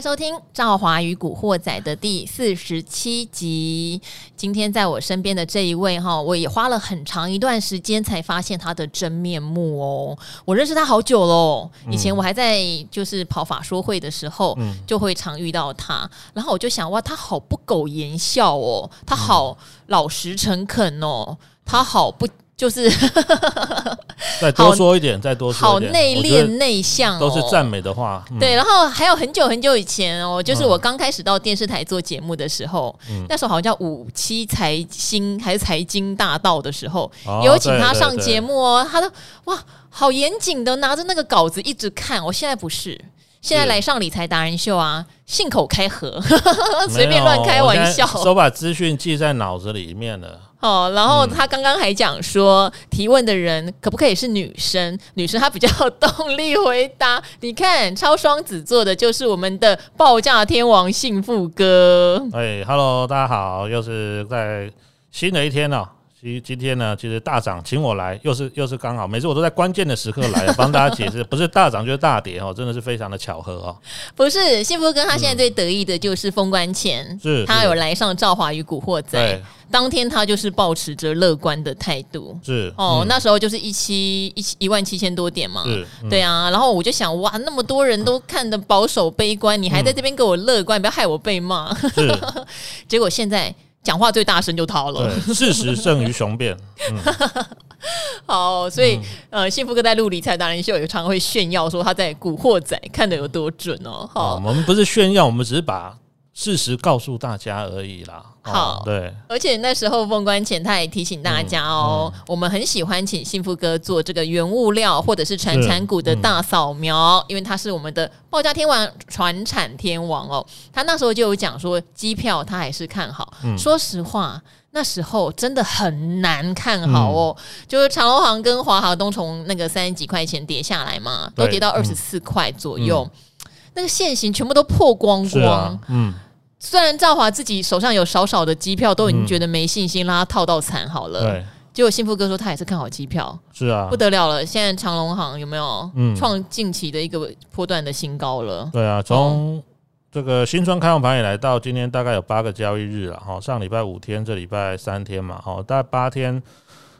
迎收听《赵华与古惑仔》的第四十七集。今天在我身边的这一位哈，我也花了很长一段时间才发现他的真面目哦。我认识他好久喽，以前我还在就是跑法说会的时候，就会常遇到他。然后我就想，哇，他好不苟言笑哦，他好老实诚恳哦，他好不。就是再多说一点，再多说一点，好内敛内向，都是赞美的话。对，然后还有很久很久以前哦，就是我刚开始到电视台做节目的时候，那时候好像叫五七财经还是财经大道的时候，有请他上节目哦。他都哇，好严谨的拿着那个稿子一直看。我现在不是，现在来上理财达人秀啊，信口开河，随便乱开玩笑，都把资讯记在脑子里面了。哦，然后他刚刚还讲说，嗯、提问的人可不可以是女生？女生她比较有动力回答。你看，超双子座的就是我们的报价天王幸福哥。哎，Hello，大家好，又是在新的一天了。其实今天呢，其实大涨请我来，又是又是刚好，每次我都在关键的时刻来 帮大家解释，不是大涨就是大跌哦，真的是非常的巧合哦。不是，幸福哥他现在最得意的就是封关前，是他有来上《赵华与古惑仔》，当天他就是保持着乐观的态度，是哦，那时候就是一七一七一万七千多点嘛，是，对啊，然后我就想哇，那么多人都看的保守悲观，你还在这边给我乐观，不要害我被骂，结果现在。讲话最大声就掏了，事实胜于雄辩。嗯、好，所以、嗯、呃，幸福哥在录理财达人秀，也常会炫耀说他在古惑仔看得有多准哦。好，我们不是炫耀，我们只是把。事实告诉大家而已啦。好，哦、对，而且那时候封关前，他也提醒大家哦，嗯嗯、我们很喜欢请幸福哥做这个原物料或者是传产股的大扫描，嗯、因为他是我们的报价天王、传产天王哦。他那时候就有讲说，机票他还是看好。嗯、说实话，那时候真的很难看好哦，嗯、就是长荣航跟华航都从那个三十几块钱跌下来嘛，都跌到二十四块左右。嗯嗯那个线型全部都破光光，啊、嗯，虽然赵华自己手上有少少的机票，都已经觉得没信心，让他套到惨好了。对，结果幸福哥说他也是看好机票，是啊，不得了了。现在长荣航有没有创近期的一个波段的新高了？对啊，从这个新春开放盘以来到今天大概有八个交易日了哈，上礼拜五天，这礼拜三天嘛，哈，大概八天。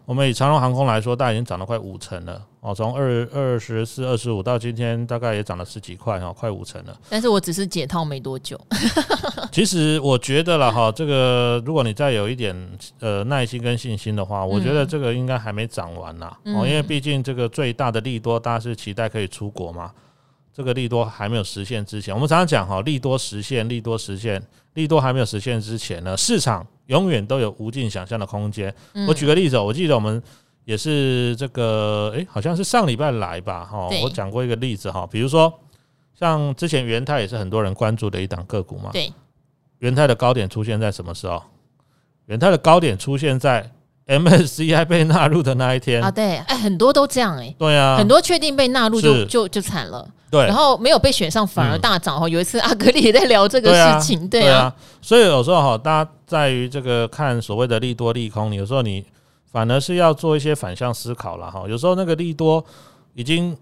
我们以长荣航空来说，大概已经涨了快五成了哦，从二二十四、二十五到今天，大概也涨了十几块哈，快五成了。但是我只是解套没多久。其实我觉得了哈，这个如果你再有一点呃耐心跟信心的话，我觉得这个应该还没涨完呐哦，因为毕竟这个最大的利多，大家是期待可以出国嘛。这个利多还没有实现之前，我们常常讲哈，利多实现，利多实现，利多还没有实现之前呢，市场永远都有无尽想象的空间。我举个例子，我记得我们也是这个，诶，好像是上礼拜来吧，哈，我讲过一个例子哈，比如说像之前元泰也是很多人关注的一档个股嘛，对，元泰的高点出现在什么时候？元泰的高点出现在。MSCI 被纳入的那一天。啊，对，哎，很多都这样，哎，对啊，很多确定被纳入就就就惨了，对，然后没有被选上反而大涨哈。有一次阿格力也在聊这个事情，对啊，所以有时候哈，大家在于这个看所谓的利多利空，有时候你反而是要做一些反向思考了哈。有时候那个利多已经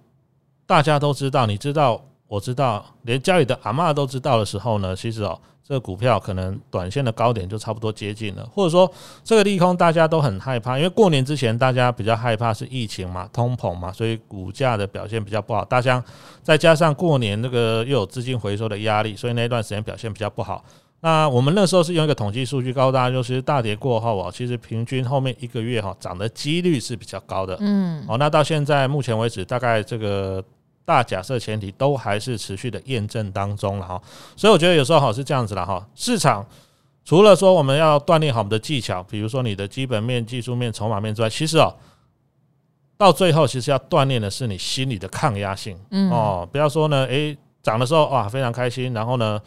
大家都知道，你知道，我知道，连家里的阿嬷都知道的时候呢，其实哦。这个股票可能短线的高点就差不多接近了，或者说这个利空大家都很害怕，因为过年之前大家比较害怕是疫情嘛、通膨嘛，所以股价的表现比较不好。大家再加上过年那个又有资金回收的压力，所以那段时间表现比较不好。那我们那时候是用一个统计数据告诉大家，就是大跌过后啊，其实平均后面一个月哈涨的几率是比较高的。嗯，哦，那到现在目前为止，大概这个。大假设前提都还是持续的验证当中了哈，所以我觉得有时候哈是这样子了哈。市场除了说我们要锻炼好我们的技巧，比如说你的基本面、技术面、筹码面之外，其实哦，到最后其实要锻炼的是你心理的抗压性。嗯哦，不要说呢，诶，涨的时候哇非常开心，然后呢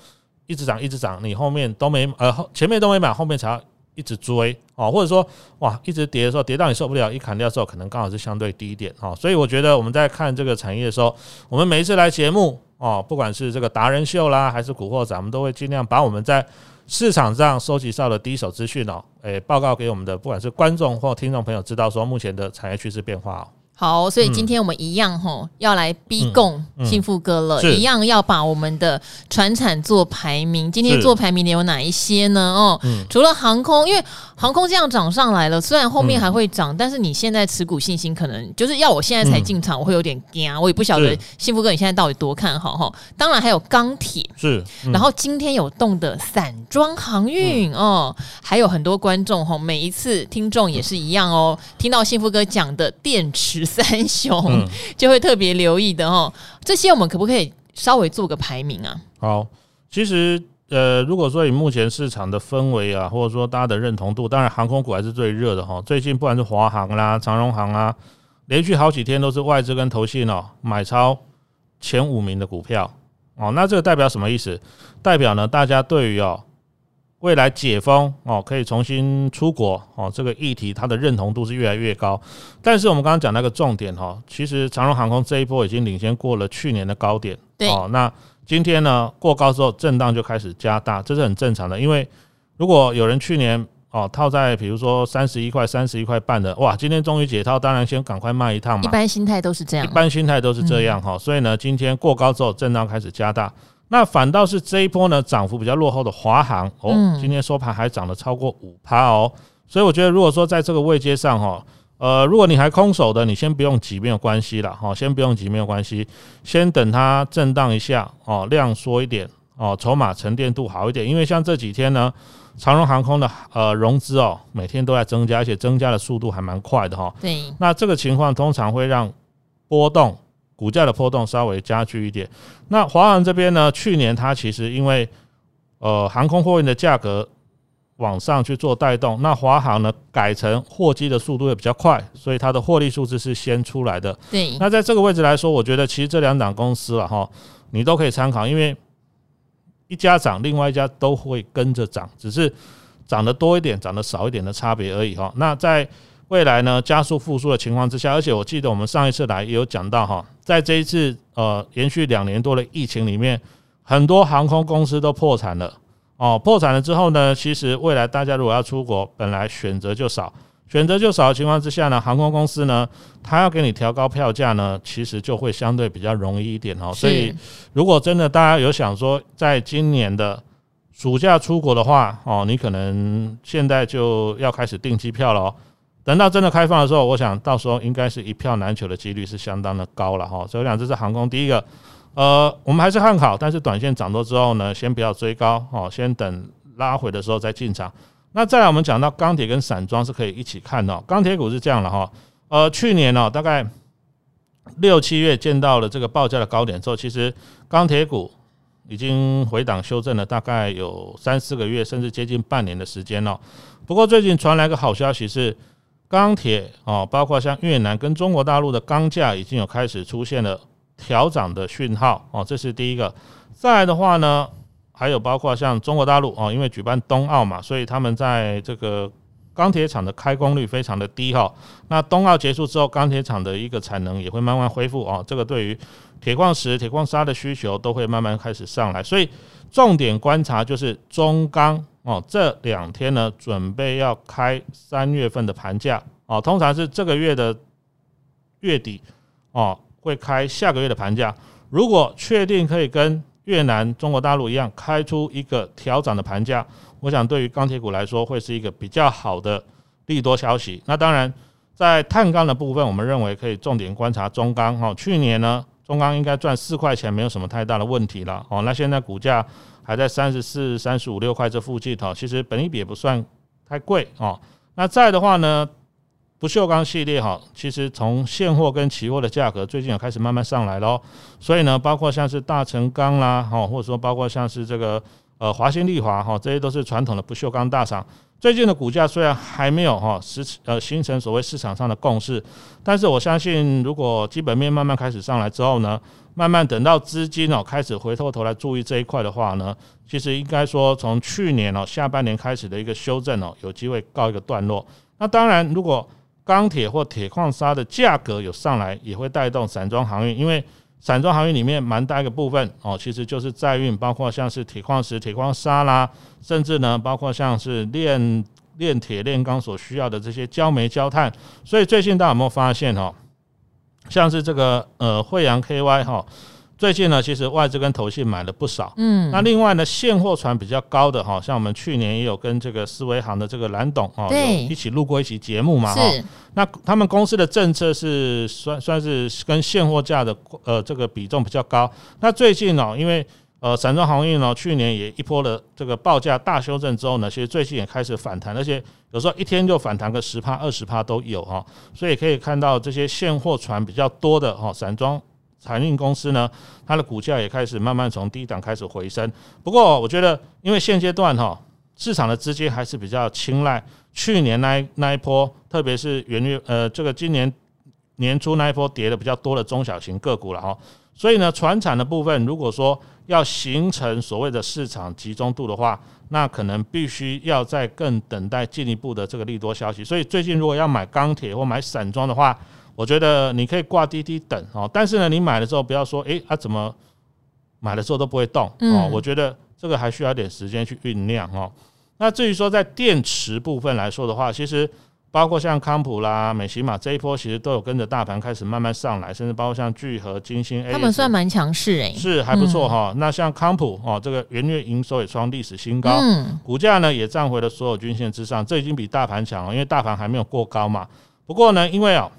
一直涨一直涨，你后面都没呃前面都没买，后面才要。一直追哦，或者说哇，一直跌的时候，跌到你受不了，一砍掉之后，可能刚好是相对低一点哦。所以我觉得我们在看这个产业的时候，我们每一次来节目哦，不管是这个达人秀啦，还是古惑仔，我们都会尽量把我们在市场上收集到的第一手资讯哦，诶，报告给我们的不管是观众或听众朋友知道说目前的产业趋势变化。好，所以今天我们一样吼、嗯、要来逼供幸福哥了，嗯、一样要把我们的船产做排名。今天做排名的有哪一些呢？哦，嗯、除了航空，因为航空这样涨上来了，虽然后面还会涨，嗯、但是你现在持股信心可能就是要我现在才进场，我会有点惊，我也不晓得幸福哥你现在到底多看好哈。当然还有钢铁是，嗯、然后今天有动的散装航运、嗯、哦，还有很多观众吼，每一次听众也是一样哦，听到幸福哥讲的电池。三雄、嗯、就会特别留意的哦，这些我们可不可以稍微做个排名啊？好，其实呃，如果说以目前市场的氛围啊，或者说大家的认同度，当然航空股还是最热的哈。最近不管是华航啦、长荣航啊，连续好几天都是外资跟投信哦买超前五名的股票哦。那这个代表什么意思？代表呢，大家对于哦。未来解封哦，可以重新出国哦，这个议题它的认同度是越来越高。但是我们刚刚讲那个重点哈，其实长荣航空这一波已经领先过了去年的高点。对哦，那今天呢过高之后震荡就开始加大，这是很正常的。因为如果有人去年哦套在比如说三十一块、三十一块半的，哇，今天终于解套，当然先赶快卖一趟嘛。一般心态都是这样，一般心态都是这样哈。所以呢，今天过高之后震荡开始加大。那反倒是这一波呢，涨幅比较落后的华航哦，今天收盘还涨了超过五趴哦，所以我觉得如果说在这个位阶上哈，呃，如果你还空手的，你先不用急，没有关系了哈，先不用急，没有关系，先等它震荡一下哦，量缩一点哦，筹码沉淀度好一点，因为像这几天呢，长荣航空的呃融资哦，每天都在增加，而且增加的速度还蛮快的哈。对，那这个情况通常会让波动。股价的波动稍微加剧一点。那华航这边呢？去年它其实因为呃航空货运的价格往上去做带动，那华航呢改成货机的速度也比较快，所以它的获利数字是先出来的。对。那在这个位置来说，我觉得其实这两档公司了哈，你都可以参考，因为一家涨，另外一家都会跟着涨，只是涨得多一点，涨得少一点的差别而已哈。那在未来呢，加速复苏的情况之下，而且我记得我们上一次来也有讲到哈，在这一次呃连续两年多的疫情里面，很多航空公司都破产了哦。破产了之后呢，其实未来大家如果要出国，本来选择就少，选择就少的情况之下呢，航空公司呢，他要给你调高票价呢，其实就会相对比较容易一点哦。所以如果真的大家有想说，在今年的暑假出国的话哦，你可能现在就要开始订机票了哦。等到真的开放的时候，我想到时候应该是一票难求的几率是相当的高了哈。所以两只是航空第一个，呃，我们还是看好，但是短线涨多之后呢，先不要追高哦，先等拉回的时候再进场。那再来我们讲到钢铁跟散装是可以一起看的，钢铁股是这样的哈，呃，去年呢大概六七月见到了这个报价的高点之后，其实钢铁股已经回档修正了大概有三四个月，甚至接近半年的时间了。不过最近传来个好消息是。钢铁哦，包括像越南跟中国大陆的钢价已经有开始出现了调涨的讯号哦，这是第一个。再来的话呢，还有包括像中国大陆哦，因为举办冬奥嘛，所以他们在这个钢铁厂的开工率非常的低哈。那冬奥结束之后，钢铁厂的一个产能也会慢慢恢复哦，这个对于铁矿石、铁矿砂的需求都会慢慢开始上来。所以重点观察就是中钢。哦，这两天呢，准备要开三月份的盘价哦，通常是这个月的月底哦，会开下个月的盘价。如果确定可以跟越南、中国大陆一样开出一个调涨的盘价，我想对于钢铁股来说会是一个比较好的利多消息。那当然，在碳钢的部分，我们认为可以重点观察中钢哦。去年呢，中钢应该赚四块钱，没有什么太大的问题了哦。那现在股价。还在三十四、三十五六块这附近哈，其实本益比也不算太贵哦。那再的话呢，不锈钢系列哈，其实从现货跟期货的价格最近有开始慢慢上来咯。所以呢，包括像是大成钢啦，哈，或者说包括像是这个呃华新丽华哈，这些都是传统的不锈钢大厂。最近的股价虽然还没有哈实呃形成所谓市场上的共识，但是我相信，如果基本面慢慢开始上来之后呢，慢慢等到资金哦开始回过头来注意这一块的话呢，其实应该说从去年哦下半年开始的一个修正哦，有机会告一个段落。那当然，如果钢铁或铁矿砂的价格有上来，也会带动散装航运，因为散装航运里面蛮大一个部分哦，其实就是载运，包括像是铁矿石、铁矿砂啦，甚至呢包括像是炼炼铁、炼钢所需要的这些焦煤、焦炭。所以最近大家有没有发现哦？像是这个呃惠阳 KY 哈。最近呢，其实外资跟投信买了不少。嗯，那另外呢，现货船比较高的哈，像我们去年也有跟这个思维行的这个蓝董啊，对，一起录过一期节目嘛哈。是。那他们公司的政策是算算是跟现货价的呃这个比重比较高。那最近呢，因为呃散装航运呢，去年也一波的这个报价大修正之后呢，其实最近也开始反弹，而且有时候一天就反弹个十趴二十趴都有哈。所以可以看到这些现货船比较多的哈散装。船运公司呢，它的股价也开始慢慢从低档开始回升。不过，我觉得因为现阶段哈市场的资金还是比较青睐去年那一那一波，特别是元月呃这个今年年初那一波跌的比较多的中小型个股了哈。所以呢，传产的部分如果说要形成所谓的市场集中度的话，那可能必须要再更等待进一步的这个利多消息。所以最近如果要买钢铁或买散装的话，我觉得你可以挂滴滴等哦，但是呢，你买了之后不要说，诶，啊怎么买了之后都不会动哦？我觉得这个还需要点时间去酝酿哦。那至于说在电池部分来说的话，其实包括像康普啦、美琪玛这一波，其实都有跟着大盘开始慢慢上来，甚至包括像聚合、金星他们算蛮强势诶，是还不错哈。那像康普哦，这个元月营收也创历史新高，股价呢也站回了所有均线之上，这已经比大盘强了，因为大盘还没有过高嘛。不过呢，因为啊。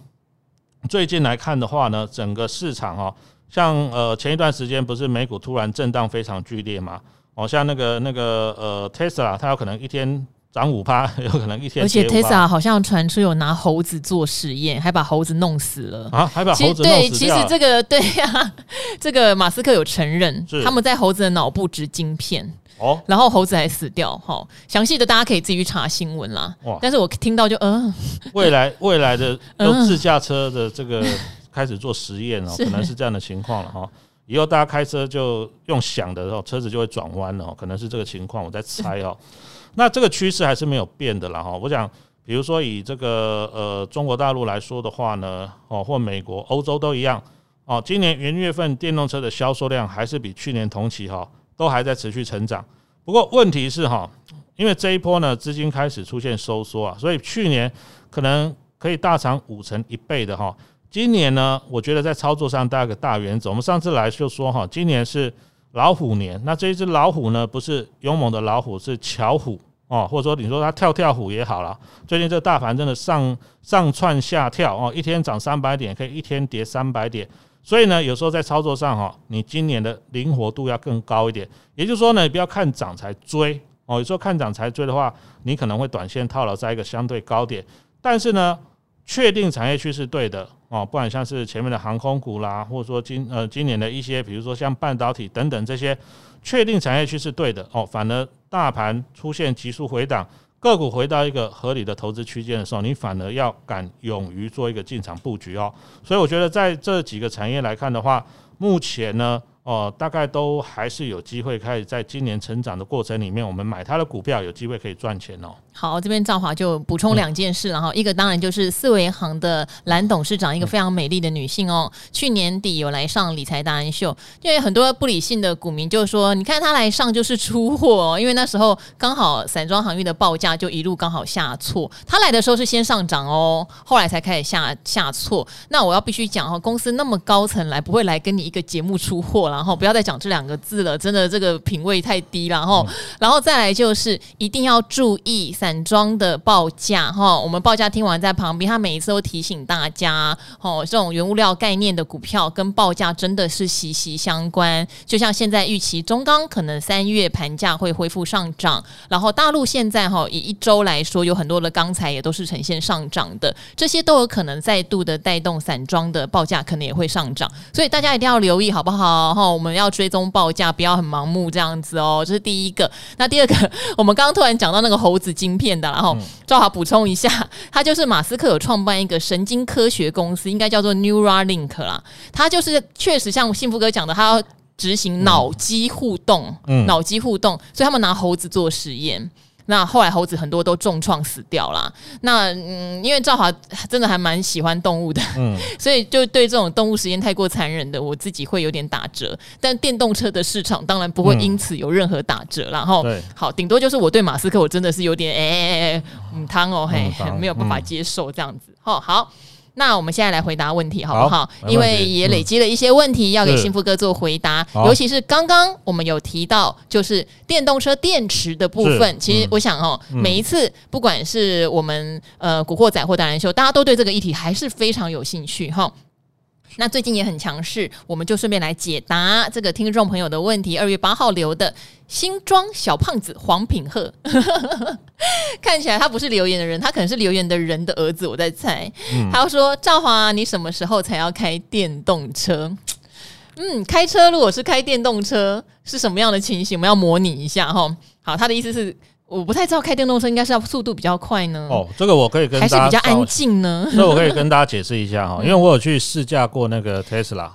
最近来看的话呢，整个市场哦，像呃前一段时间不是美股突然震荡非常剧烈嘛？哦，像那个那个呃 Tesla，它有可能一天涨五趴，有可能一天。而且 Tesla 好像传出有拿猴子做实验，还把猴子弄死了啊！还把猴子弄死了。对，其实这个对呀、啊，这个马斯克有承认，他们在猴子的脑部植晶片。哦，然后猴子还死掉，哈，详细的大家可以自己去查新闻啦。哇，但是我听到就嗯，未来 未来的用自驾车的这个 开始做实验哦，可能是这样的情况了哈。以后大家开车就用想的时候，车子就会转弯了，可能是这个情况，我在猜哦。那这个趋势还是没有变的啦哈。我想，比如说以这个呃中国大陆来说的话呢，哦，或美国、欧洲都一样哦，今年元月份电动车的销售量还是比去年同期哈。都还在持续成长，不过问题是哈，因为这一波呢资金开始出现收缩啊，所以去年可能可以大涨五成一倍的哈，今年呢，我觉得在操作上大概个大原则，我们上次来就说哈，今年是老虎年，那这一只老虎呢，不是勇猛的老虎，是巧虎哦，或者说你说它跳跳虎也好了，最近这大盘真的上上窜下跳哦，一天涨三百点，可以一天跌三百点。所以呢，有时候在操作上哈，你今年的灵活度要更高一点。也就是说呢，不要看涨才追哦。有时候看涨才追的话，你可能会短线套牢在一个相对高点。但是呢，确定产业趋势对的哦，不管像是前面的航空股啦，或者说今呃今年的一些，比如说像半导体等等这些，确定产业趋势对的哦，反而大盘出现急速回档。个股回到一个合理的投资区间的时候，你反而要敢勇于做一个进场布局哦。所以我觉得在这几个产业来看的话，目前呢。哦，大概都还是有机会开始在今年成长的过程里面，我们买它的股票有机会可以赚钱哦。好，这边赵华就补充两件事，然后一个当然就是四维行的蓝董事长，一个非常美丽的女性哦，去年底有来上理财达人秀，因为很多不理性的股民就说，你看她来上就是出货，因为那时候刚好散装航运的报价就一路刚好下挫，她来的时候是先上涨哦，后来才开始下下挫。那我要必须讲哦，公司那么高层来，不会来跟你一个节目出货。然后不要再讲这两个字了，真的这个品味太低了。然后，然后再来就是一定要注意散装的报价哈。我们报价听完在旁边，他每一次都提醒大家哦，这种原物料概念的股票跟报价真的是息息相关。就像现在预期中钢可能三月盘价会恢复上涨，然后大陆现在哈以一周来说，有很多的钢材也都是呈现上涨的，这些都有可能再度的带动散装的报价可能也会上涨，所以大家一定要留意好不好？哈我们要追踪报价，不要很盲目这样子哦，这是第一个。那第二个，我们刚刚突然讲到那个猴子精晶片的，然后正好补充一下，他就是马斯克有创办一个神经科学公司，应该叫做 Neuralink 啦。他就是确实像幸福哥讲的，他要执行脑机互动，嗯，脑机互动，所以他们拿猴子做实验。那后来猴子很多都重创死掉了。那嗯，因为赵华真的还蛮喜欢动物的，嗯，所以就对这种动物实验太过残忍的，我自己会有点打折。但电动车的市场当然不会因此有任何打折。然后好，顶多就是我对马斯克我真的是有点哎哎哎，嗯，汤哦嘿，没有办法接受这样子。哦，好，那我们现在来回答问题，好不好？好，因为也累积了一些问题，嗯、要给幸福哥做回答。尤其是刚刚我们有提到，就是电动车电池的部分。其实我想哦，嗯、每一次不管是我们呃古惑仔或达人秀，大家都对这个议题还是非常有兴趣哈。那最近也很强势，我们就顺便来解答这个听众朋友的问题。二月八号留的新装小胖子黄品赫，看起来他不是留言的人，他可能是留言的人的儿子，我在猜。嗯、他说：“赵华，你什么时候才要开电动车？”嗯，开车如果是开电动车是什么样的情形？我们要模拟一下哈。好，他的意思是。我不太知道开电动车应该是要速度比较快呢？哦，这个我可以跟大家还是比较安静呢？这我可以跟大家解释一下哈，因为我有去试驾过那个 Tesla。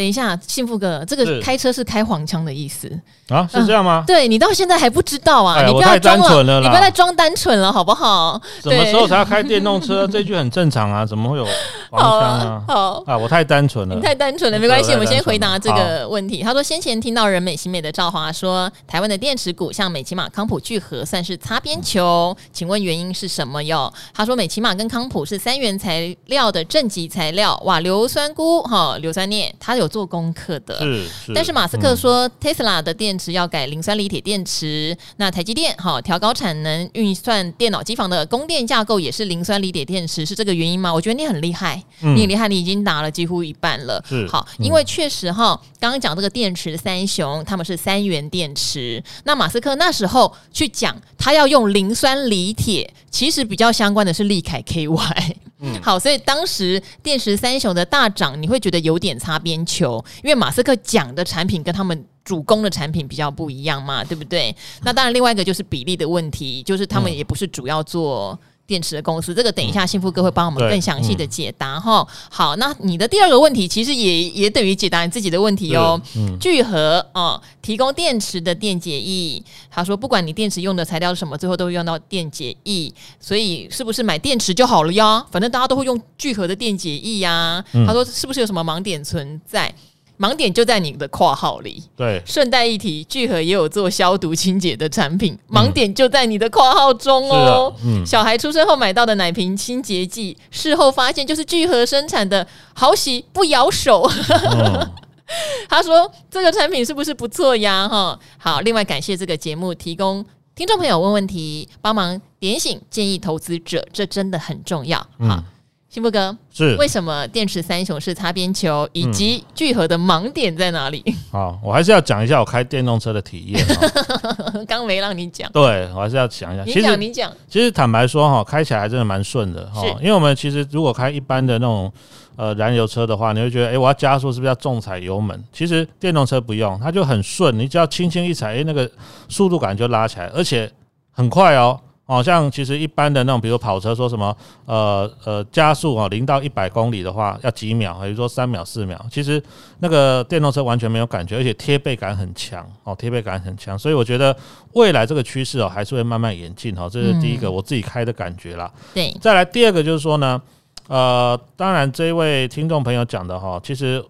等一下，幸福哥，这个开车是开黄腔的意思啊？是这样吗？对，你到现在还不知道啊？你不要装了，你不要再装单纯了，好不好？什么时候才要开电动车？这句很正常啊，怎么会有黄腔啊？好啊，我太单纯了，你太单纯了，没关系，我们先回答这个问题。他说，先前听到人美心美的赵华说，台湾的电池股像美琪玛、康普、聚合算是擦边球，请问原因是什么哟？他说，美琪玛跟康普是三元材料的正极材料，哇，硫酸钴哈，硫酸镍，它有做功课的。是，是，但是马斯克说，Tesla 的电池要改磷酸锂铁电池。那台积电好调高产能，运算电脑机房的供电架构也是磷酸锂铁电池，是这个原因吗？我觉得你很厉害，嗯、你很厉害，你已经打了几乎一半了。是好，因为确实哈，刚刚讲这个电池三雄，他们是三元电池。那马斯克那时候去讲，他要用磷酸锂铁，其实比较相关的是利凯 KY。嗯，好，所以当时电池三雄的大涨，你会觉得有点擦边球，因为马斯克讲的产品跟他们主攻的产品比较不一样嘛，对不对？那当然，另外一个就是比例的问题，就是他们也不是主要做。电池的公司，这个等一下幸福哥会帮我们更详细的解答哈。好，那你的第二个问题其实也也等于解答你自己的问题哦。嗯，聚合哦，提供电池的电解液，他说不管你电池用的材料是什么，最后都会用到电解液，所以是不是买电池就好了呀？反正大家都会用聚合的电解液呀。他说是不是有什么盲点存在？盲点就在你的括号里。对，顺带一提，聚合也有做消毒清洁的产品。盲点就在你的括号中哦。嗯，小孩出生后买到的奶瓶清洁剂，事后发现就是聚合生产的，好洗不咬手。嗯、他说这个产品是不是不错呀？哈，好。另外感谢这个节目提供听众朋友问问题，帮忙点醒建议投资者，这真的很重要。好。嗯幸福哥是为什么电池三雄是擦边球，以及聚合的盲点在哪里？好，我还是要讲一下我开电动车的体验。刚没让你讲，对我还是要讲一下。你讲，你讲。其实坦白说哈，开起来还真的蛮顺的哈。因为我们其实如果开一般的那种呃燃油车的话，你会觉得哎，我要加速是不是要重踩油门？其实电动车不用，它就很顺，你只要轻轻一踩，哎，那个速度感就拉起来，而且很快哦。好像其实一般的那种，比如跑车说什么，呃呃，加速啊，零到一百公里的话要几秒，比如说三秒、四秒。其实那个电动车完全没有感觉，而且贴背感很强哦，贴背感很强。所以我觉得未来这个趋势哦，还是会慢慢演进哈。这是第一个我自己开的感觉啦。对。再来第二个就是说呢，呃，当然这一位听众朋友讲的哈，其实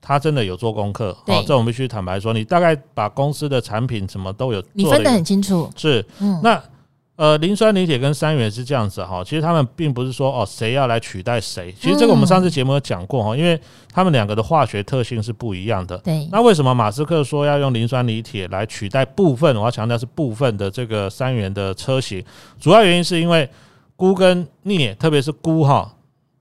他真的有做功课。哦。这我们必须坦白说，你大概把公司的产品什么都有，你分得很清楚。是。嗯。那。呃，磷酸锂铁跟三元是这样子哈，其实他们并不是说哦谁要来取代谁，其实这个我们上次节目有讲过哈，因为他们两个的化学特性是不一样的。对，那为什么马斯克说要用磷酸锂铁来取代部分？我要强调是部分的这个三元的车型，主要原因是因为钴跟镍，特别是钴哈。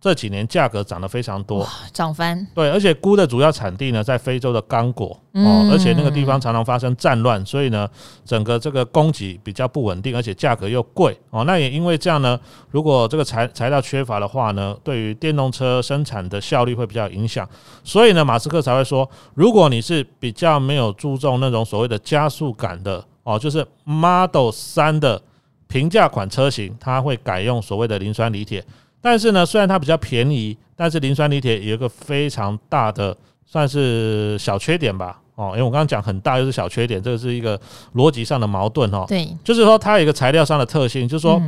这几年价格涨得非常多，涨翻。对，而且钴的主要产地呢在非洲的刚果哦，而且那个地方常常发生战乱，所以呢，整个这个供给比较不稳定，而且价格又贵哦。那也因为这样呢，如果这个材材料缺乏的话呢，对于电动车生产的效率会比较影响。所以呢，马斯克才会说，如果你是比较没有注重那种所谓的加速感的哦，就是 Model 三的平价款车型，它会改用所谓的磷酸锂铁。但是呢，虽然它比较便宜，但是磷酸锂铁有一个非常大的算是小缺点吧。哦，因为我刚刚讲很大又是小缺点，这个是一个逻辑上的矛盾哦。对，就是说它有一个材料上的特性，就是说，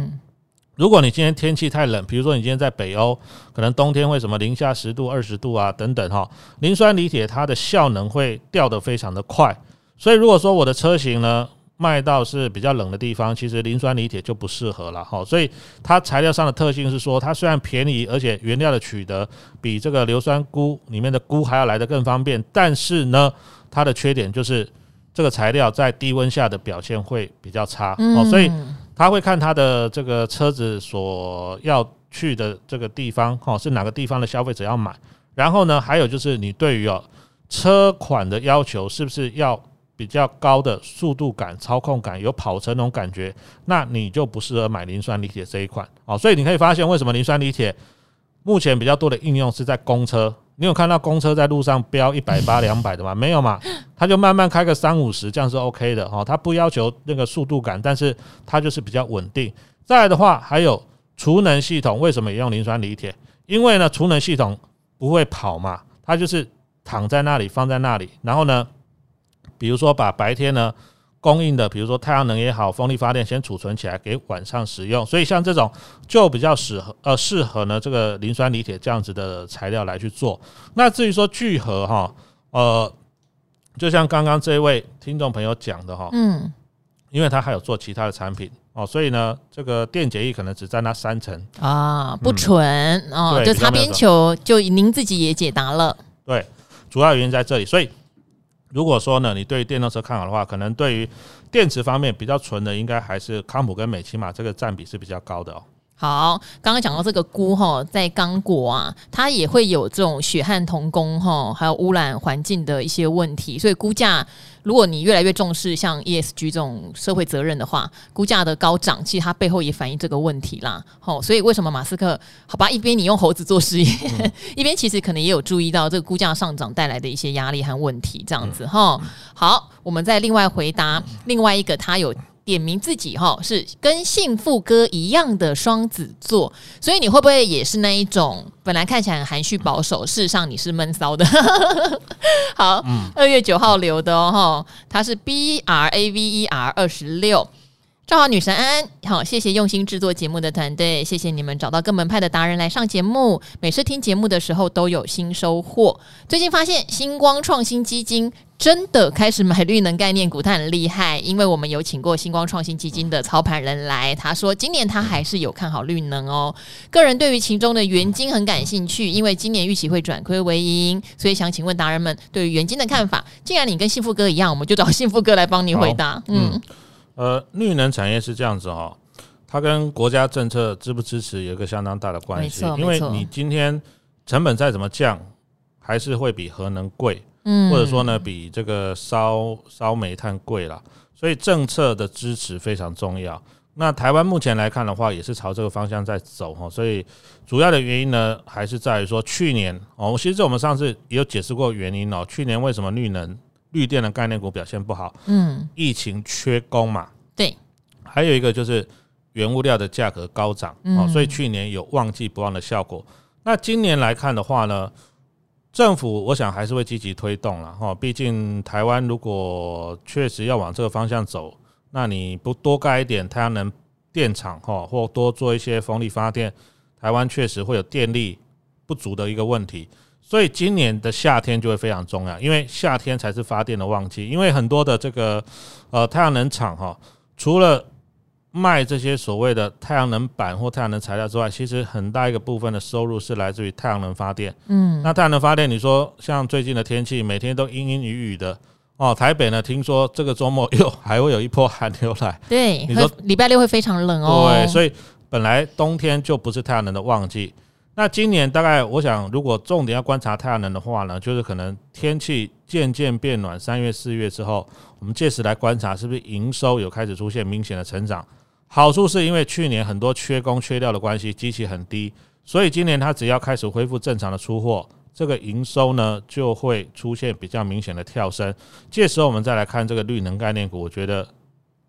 如果你今天天气太冷，比如说你今天在北欧，可能冬天会什么零下十度、二十度啊等等哈，磷酸锂铁它的效能会掉得非常的快。所以如果说我的车型呢，卖到是比较冷的地方，其实磷酸锂铁就不适合了哈。所以它材料上的特性是说，它虽然便宜，而且原料的取得比这个硫酸钴里面的钴还要来得更方便，但是呢，它的缺点就是这个材料在低温下的表现会比较差哦。所以他会看他的这个车子所要去的这个地方哈，是哪个地方的消费者要买，然后呢，还有就是你对于哦车款的要求是不是要比较高的速度感、操控感，有跑车那种感觉，那你就不适合买磷酸锂铁这一款哦。所以你可以发现，为什么磷酸锂铁目前比较多的应用是在公车？你有看到公车在路上飙一百八、两百的吗？没有嘛，它就慢慢开个三五十，这样是 OK 的哦。它不要求那个速度感，但是它就是比较稳定。再来的话，还有储能系统，为什么也用磷酸锂铁？因为呢，储能系统不会跑嘛，它就是躺在那里，放在那里，然后呢。比如说，把白天呢供应的，比如说太阳能也好，风力发电先储存起来给晚上使用。所以像这种就比较适合呃适合呢这个磷酸锂铁这样子的材料来去做。那至于说聚合哈，呃，就像刚刚这位听众朋友讲的哈，嗯，因为他还有做其他的产品哦，所以呢这个电解液可能只占那三成啊，不纯、嗯、哦，就擦边球，就您自己也解答了。对，主要原因在这里，所以。如果说呢，你对电动车看好的话，可能对于电池方面比较纯的，应该还是康普跟美琪玛这个占比是比较高的哦。好，刚刚讲到这个菇哈，在刚果啊，它也会有这种血汗童工哈，还有污染环境的一些问题，所以估价，如果你越来越重视像 ESG 这种社会责任的话，估价的高涨，其实它背后也反映这个问题啦。好，所以为什么马斯克好吧，一边你用猴子做实验，嗯、一边其实可能也有注意到这个估价上涨带来的一些压力和问题，这样子哈。好，我们再另外回答另外一个，他有。点名自己哈，是跟幸福哥一样的双子座，所以你会不会也是那一种本来看起来很含蓄保守，事实上你是闷骚的？好，二月九号留的哦，他是 B R A V E R 二十六。正好女神安安，好，谢谢用心制作节目的团队，谢谢你们找到各门派的达人来上节目，每次听节目的时候都有新收获。最近发现星光创新基金真的开始买绿能概念股，它很厉害，因为我们有请过星光创新基金的操盘人来，他说今年他还是有看好绿能哦。个人对于其中的元金很感兴趣，因为今年预期会转亏为盈，所以想请问达人们对于元金的看法。既然你跟幸福哥一样，我们就找幸福哥来帮你回答。嗯。嗯呃，绿能产业是这样子哈，它跟国家政策支不支持有一个相当大的关系。因为你今天成本再怎么降，还是会比核能贵，嗯，或者说呢，比这个烧烧煤炭贵了。所以政策的支持非常重要。那台湾目前来看的话，也是朝这个方向在走哈。所以主要的原因呢，还是在于说去年哦，其实我们上次也有解释过原因哦。去年为什么绿能？绿电的概念股表现不好，嗯，疫情缺工嘛，对，还有一个就是原物料的价格高涨，哦，所以去年有旺季不旺的效果。那今年来看的话呢，政府我想还是会积极推动了哈，毕竟台湾如果确实要往这个方向走，那你不多盖一点太阳能电厂哈，或多做一些风力发电，台湾确实会有电力不足的一个问题。所以今年的夏天就会非常重要，因为夏天才是发电的旺季。因为很多的这个呃太阳能厂哈，除了卖这些所谓的太阳能板或太阳能材料之外，其实很大一个部分的收入是来自于太阳能发电。嗯，那太阳能发电，你说像最近的天气，每天都阴阴雨雨的哦。台北呢，听说这个周末又还会有一波寒流来。对，你说礼拜六会非常冷哦。对，所以本来冬天就不是太阳能的旺季。那今年大概，我想如果重点要观察太阳能的话呢，就是可能天气渐渐变暖，三月四月之后，我们届时来观察是不是营收有开始出现明显的成长。好处是因为去年很多缺工缺料的关系，机器很低，所以今年它只要开始恢复正常的出货，这个营收呢就会出现比较明显的跳升。届时我们再来看这个绿能概念股，我觉得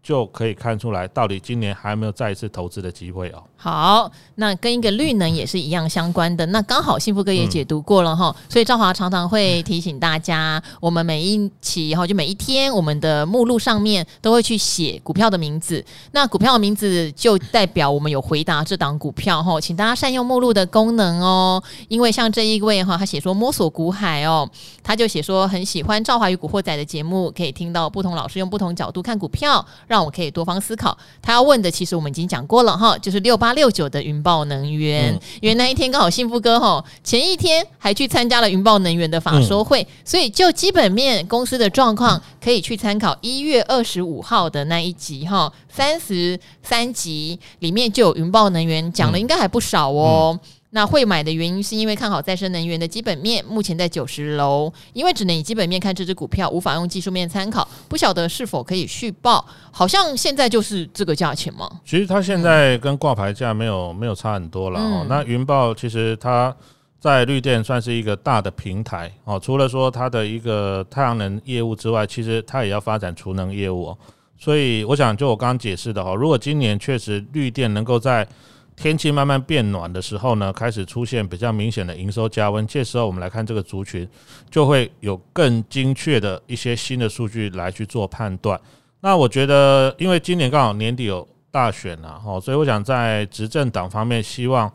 就可以看出来，到底今年还有没有再一次投资的机会哦。好，那跟一个绿能也是一样相关的。那刚好幸福哥也解读过了哈，所以赵华常常会提醒大家，我们每一期哈，就每一天，我们的目录上面都会去写股票的名字。那股票的名字就代表我们有回答这档股票哈，请大家善用目录的功能哦。因为像这一位哈，他写说摸索股海哦，他就写说很喜欢赵华与古惑仔的节目，可以听到不同老师用不同角度看股票，让我可以多方思考。他要问的，其实我们已经讲过了哈，就是六八六九的云豹能源，嗯、因为那一天刚好幸福哥哈，前一天还去参加了云豹能源的法说会，嗯、所以就基本面公司的状况，可以去参考一月二十五号的那一集哈，三十三集里面就有云豹能源讲了，应该还不少哦。那会买的原因是因为看好再生能源的基本面，目前在九十楼，因为只能以基本面看这只股票，无法用技术面参考，不晓得是否可以续报？好像现在就是这个价钱吗？其实它现在跟挂牌价没有没有差很多了哦。嗯、那云豹其实它在绿电算是一个大的平台哦，除了说它的一个太阳能业务之外，其实它也要发展储能业务哦。所以我想就我刚刚解释的哈，如果今年确实绿电能够在天气慢慢变暖的时候呢，开始出现比较明显的营收加温。这时候我们来看这个族群，就会有更精确的一些新的数据来去做判断。那我觉得，因为今年刚好年底有大选了哈，所以我想在执政党方面，希望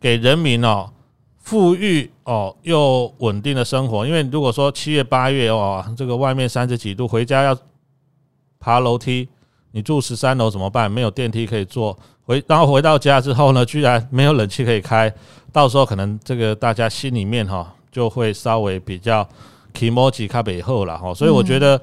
给人民哦富裕哦又稳定的生活。因为如果说七月八月哦，这个外面三十几度，回家要爬楼梯，你住十三楼怎么办？没有电梯可以坐。回，然后回到家之后呢，居然没有冷气可以开，到时候可能这个大家心里面哈就会稍微比较気持ち较不好了哈，所以我觉得。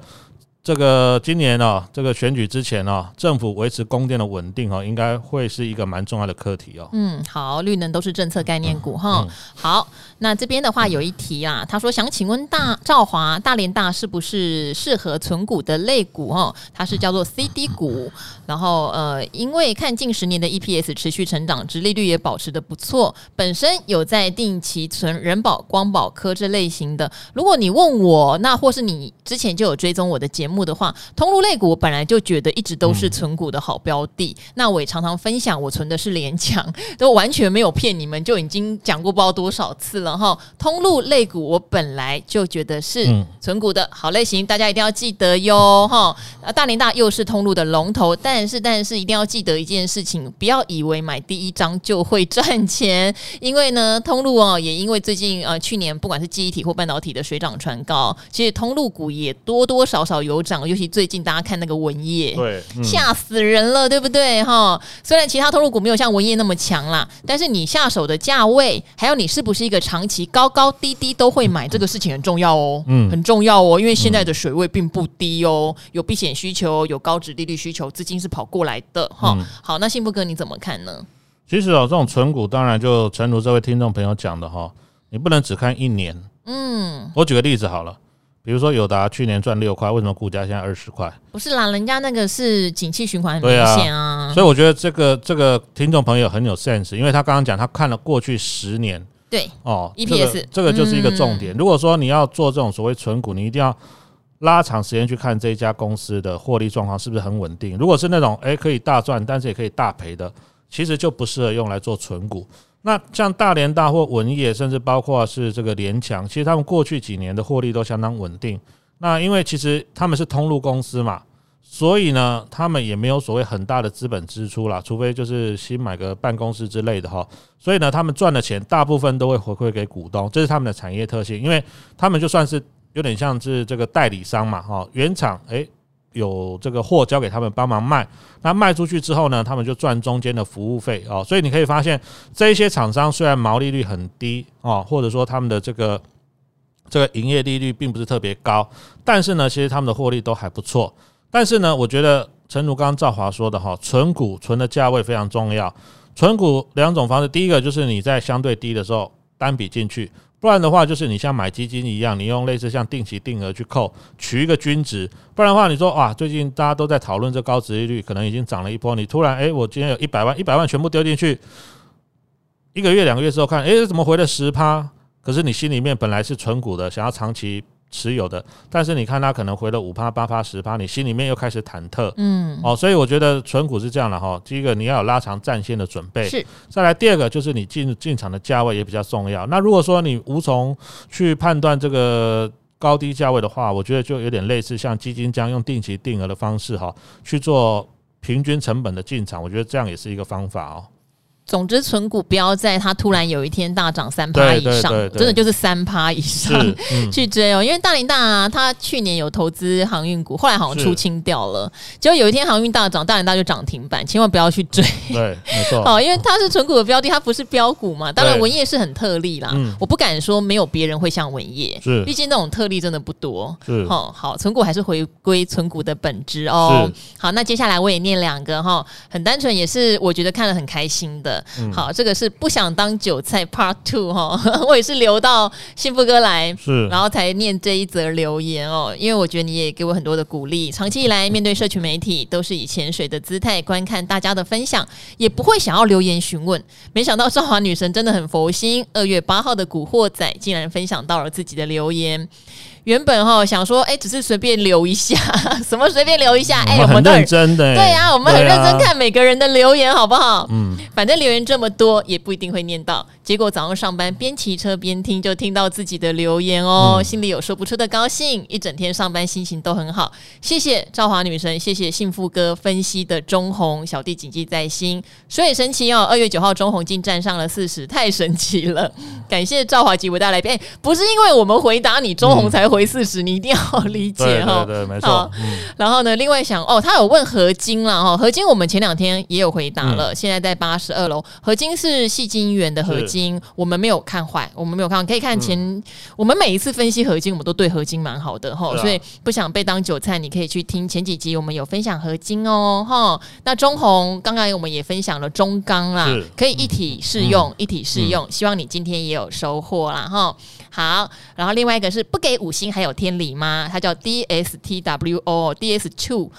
这个今年哦，这个选举之前哦，政府维持供电的稳定哦，应该会是一个蛮重要的课题哦。嗯，好，绿能都是政策概念股哈。嗯嗯、好，那这边的话有一题啊，他说想请问大兆华大连大是不是适合存股的类股哦？它是叫做 CD 股，然后呃，因为看近十年的 EPS 持续成长，殖利率也保持的不错，本身有在定期存人保、光保科这类型的。如果你问我，那或是你之前就有追踪我的节目。目的话，通路类股我本来就觉得一直都是存股的好标的。嗯、那我也常常分享，我存的是联强，都完全没有骗你们，就已经讲过不知道多少次了哈。通路类股我本来就觉得是存股的好类型，大家一定要记得哟哈。大联大又是通路的龙头，但是但是一定要记得一件事情，不要以为买第一张就会赚钱，因为呢，通路哦也因为最近呃去年不管是记忆体或半导体的水涨船高，其实通路股也多多少少有。涨，尤其最近大家看那个文业，对，吓、嗯、死人了，对不对？哈，虽然其他通路股没有像文业那么强啦，但是你下手的价位，还有你是不是一个长期高高低低都会买，这个事情很重要哦，嗯，很重要哦，因为现在的水位并不低哦，有避险需求，有高值利率需求，资金是跑过来的哈。嗯、好，那幸福哥你怎么看呢？其实哦，这种存股当然就诚如这位听众朋友讲的哈，你不能只看一年，嗯，我举个例子好了。比如说友达去年赚六块，为什么股价现在二十块？不是啦，人家那个是景气循环很明显啊，啊。所以我觉得这个这个听众朋友很有 sense，因为他刚刚讲他看了过去十年，对哦，EPS，这个、这个就是一个重点。嗯、如果说你要做这种所谓存股，你一定要拉长时间去看这一家公司的获利状况是不是很稳定。如果是那种诶可以大赚，但是也可以大赔的，其实就不适合用来做存股。那像大连大或文业，甚至包括是这个联强，其实他们过去几年的获利都相当稳定。那因为其实他们是通路公司嘛，所以呢，他们也没有所谓很大的资本支出啦，除非就是新买个办公室之类的哈。所以呢，他们赚的钱大部分都会回馈给股东，这是他们的产业特性。因为他们就算是有点像是这个代理商嘛，哈，原厂诶。有这个货交给他们帮忙卖，那卖出去之后呢，他们就赚中间的服务费哦。所以你可以发现，这些厂商虽然毛利率很低哦，或者说他们的这个这个营业利率并不是特别高，但是呢，其实他们的获利都还不错。但是呢，我觉得诚如刚刚赵华说的哈，存股存的价位非常重要。存股两种方式，第一个就是你在相对低的时候单笔进去。不然的话，就是你像买基金一样，你用类似像定期定额去扣，取一个均值。不然的话，你说哇，最近大家都在讨论这高值利率，可能已经涨了一波，你突然诶，我今天有一百万，一百万全部丢进去，一个月两个月之后看，诶，怎么回了十趴？可是你心里面本来是存股的，想要长期持有的，但是你看它可能回了五趴、八趴、十趴，你心里面又开始忐忑，嗯，哦，所以我觉得存股是这样的哈。第一个你要有拉长战线的准备，是。再来第二个就是你进进场的价位也比较重要。那如果说你无从去判断这个高低价位的话，我觉得就有点类似像基金这样用定期定额的方式哈去做平均成本的进场，我觉得这样也是一个方法哦。总之，存股不要在它突然有一天大涨三趴以上，真的就是三趴以上 去追哦。因为大林大啊，他去年有投资航运股，后来好像出清掉了。结果有一天航运大涨，大林大就涨停板，千万不要去追。对，没错。哦，因为它是存股的标的，它不是标股嘛。当然，文业是很特例啦，我不敢说没有别人会像文业，是，毕竟那种特例真的不多。是，好，好，存股还是回归存股的本质哦。好，那接下来我也念两个哈，很单纯，也是我觉得看了很开心的。嗯、好，这个是不想当韭菜 Part Two 哈，我也是留到幸福哥来，是，然后才念这一则留言哦，因为我觉得你也给我很多的鼓励。长期以来面对社群媒体，都是以潜水的姿态观看大家的分享，也不会想要留言询问。没想到少华女神真的很佛心，二月八号的古惑仔竟然分享到了自己的留言。原本哈想说，哎，只是随便留一下，什么随便留一下？哎，我们很认真的，对呀，我们很认真看每个人的留言，好不好？嗯，反正留言这么多，也不一定会念到。结果早上上班边骑车边听，就听到自己的留言哦，心里有说不出的高兴，一整天上班心情都很好。谢谢赵华女神，谢谢幸福哥分析的中红小弟谨记在心。所以神奇哦，二月九号中红竟站上了四十，太神奇了！感谢赵华及伟大来宾，不是因为我们回答你中红才。回四十，你一定要理解哈。对对，没错。然后呢，另外想哦，他有问合金了哈，合金我们前两天也有回答了，现在在八十二楼。合金是细金元的合金，我们没有看坏，我们没有看，可以看前。我们每一次分析合金，我们都对合金蛮好的哈，所以不想被当韭菜，你可以去听前几集，我们有分享合金哦哈。那中红刚刚我们也分享了中钢啦，可以一体适用，一体适用，希望你今天也有收获啦哈。好，然后另外一个是不给五星还有天理吗？它叫 D S T W O D S Two，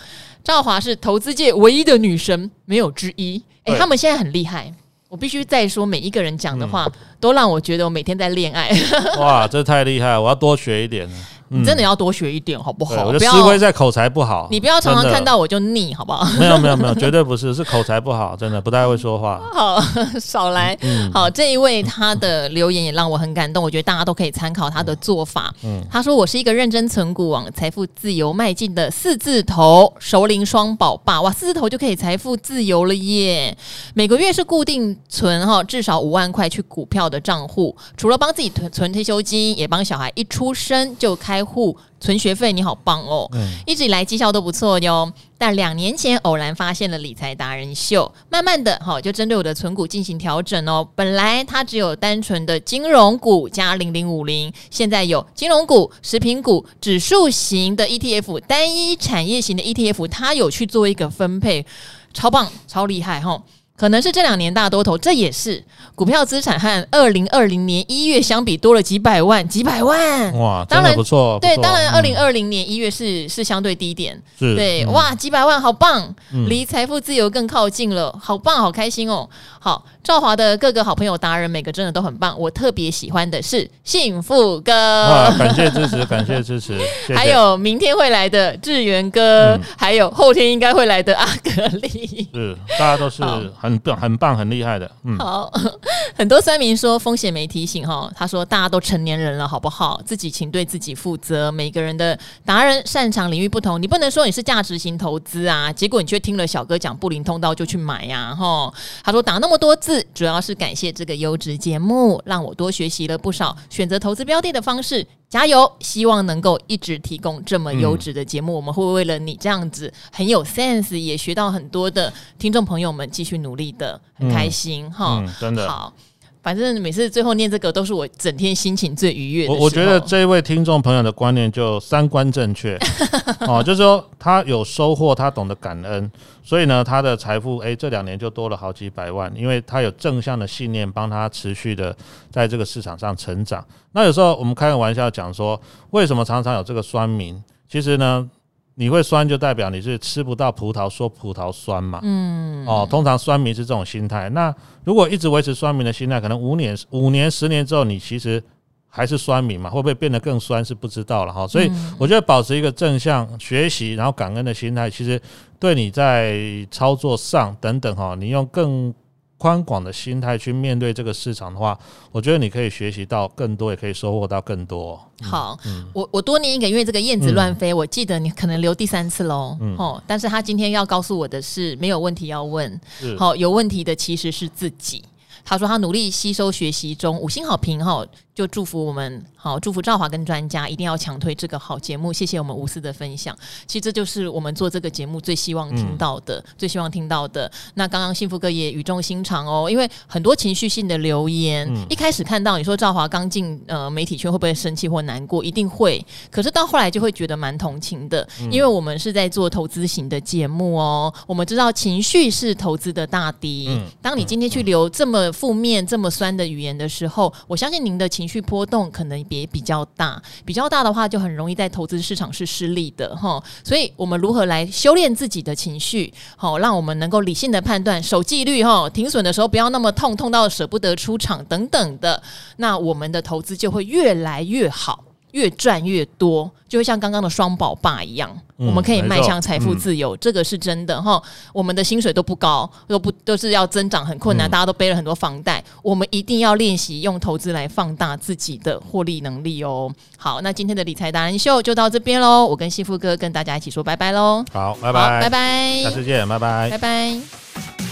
赵华是投资界唯一的女神，没有之一。哎对，他们现在很厉害，我必须再说，每一个人讲的话、嗯、都让我觉得我每天在恋爱。哇，这太厉害，我要多学一点。你真的要多学一点，好不好？我觉得吃亏在口才不好。你不要常常看到我就腻，好不好？没有没有没有，绝对不是，是口才不好，真的不太会说话。好，少来。好，这一位他的留言也让我很感动，我觉得大家都可以参考他的做法。嗯，他说我是一个认真存股往财富自由迈进的四字头熟龄双宝爸，哇，四字头就可以财富自由了耶！每个月是固定存哈，至少五万块去股票的账户，除了帮自己存存退休金，也帮小孩一出生就开户存学费，你好棒哦！嗯、一直以来绩效都不错哟。但两年前偶然发现了理财达人秀，慢慢的哈就针对我的存股进行调整哦。本来它只有单纯的金融股加零零五零，现在有金融股、食品股、指数型的 ETF、单一产业型的 ETF，它有去做一个分配，超棒、超厉害哈！可能是这两年大多头，这也是股票资产和二零二零年一月相比多了几百万，几百万哇，当然不错，对，当然二零二零年一月是是相对低点，是对，哇，几百万，好棒，离财富自由更靠近了，好棒，好开心哦，好。兆华的各个好朋友达人，每个真的都很棒。我特别喜欢的是幸福哥，感谢支持，感谢支持。谢谢还有明天会来的志源哥，嗯、还有后天应该会来的阿格力。是，大家都是很棒、很棒、很厉害的。嗯，好，很多酸民说风险没提醒哈，他说大家都成年人了，好不好？自己请对自己负责。每个人的达人擅长领域不同，你不能说你是价值型投资啊，结果你却听了小哥讲布林通道就去买呀，哈。他说打那么多字。主要是感谢这个优质节目，让我多学习了不少选择投资标的的方式。加油，希望能够一直提供这么优质的节目。嗯、我们会为了你这样子很有 sense，也学到很多的听众朋友们继续努力的，很开心哈。嗯、真的好。反正每次最后念这个都是我整天心情最愉悦的。我我觉得这位听众朋友的观念就三观正确 哦，就是说他有收获，他懂得感恩，所以呢，他的财富诶，这两年就多了好几百万，因为他有正向的信念，帮他持续的在这个市场上成长。那有时候我们开个玩笑讲说，为什么常常有这个酸民？其实呢。你会酸，就代表你是吃不到葡萄说葡萄酸嘛？嗯，哦，通常酸民是这种心态。那如果一直维持酸民的心态，可能五年、五年、十年之后，你其实还是酸民嘛？会不会变得更酸是不知道了哈。所以我觉得保持一个正向学习，然后感恩的心态，其实对你在操作上等等哈，你用更宽广的心态去面对这个市场的话，我觉得你可以学习到更多，也可以收获到更多。好，嗯、我我多念一个，因为这个燕子乱飞，嗯、我记得你可能留第三次喽。嗯，哦，但是他今天要告诉我的是，没有问题要问，好是，有问题的其实是自己。他说他努力吸收学习中，五星好评哈。就祝福我们好，祝福赵华跟专家一定要强推这个好节目。谢谢我们无私的分享，其实这就是我们做这个节目最希望听到的，嗯、最希望听到的。那刚刚幸福哥也语重心长哦，因为很多情绪性的留言，嗯、一开始看到你说赵华刚进呃媒体圈会不会生气或难过？一定会。可是到后来就会觉得蛮同情的，因为我们是在做投资型的节目哦，我们知道情绪是投资的大敌。嗯、当你今天去留这么负面、这么酸的语言的时候，我相信您的情。情绪波动可能也比较大，比较大的话就很容易在投资市场是失利的哈。所以，我们如何来修炼自己的情绪，好，让我们能够理性的判断，守纪律哈，停损的时候不要那么痛，痛到舍不得出场等等的，那我们的投资就会越来越好。越赚越多，就会像刚刚的双宝爸一样，嗯、我们可以迈向财富自由，嗯、这个是真的哈。我们的薪水都不高，都不都是要增长很困难，嗯、大家都背了很多房贷，我们一定要练习用投资来放大自己的获利能力哦。好，那今天的理财达人秀就到这边喽，我跟幸福哥跟大家一起说拜拜喽。好，拜拜，拜拜，拜拜，下次见，拜拜，拜拜。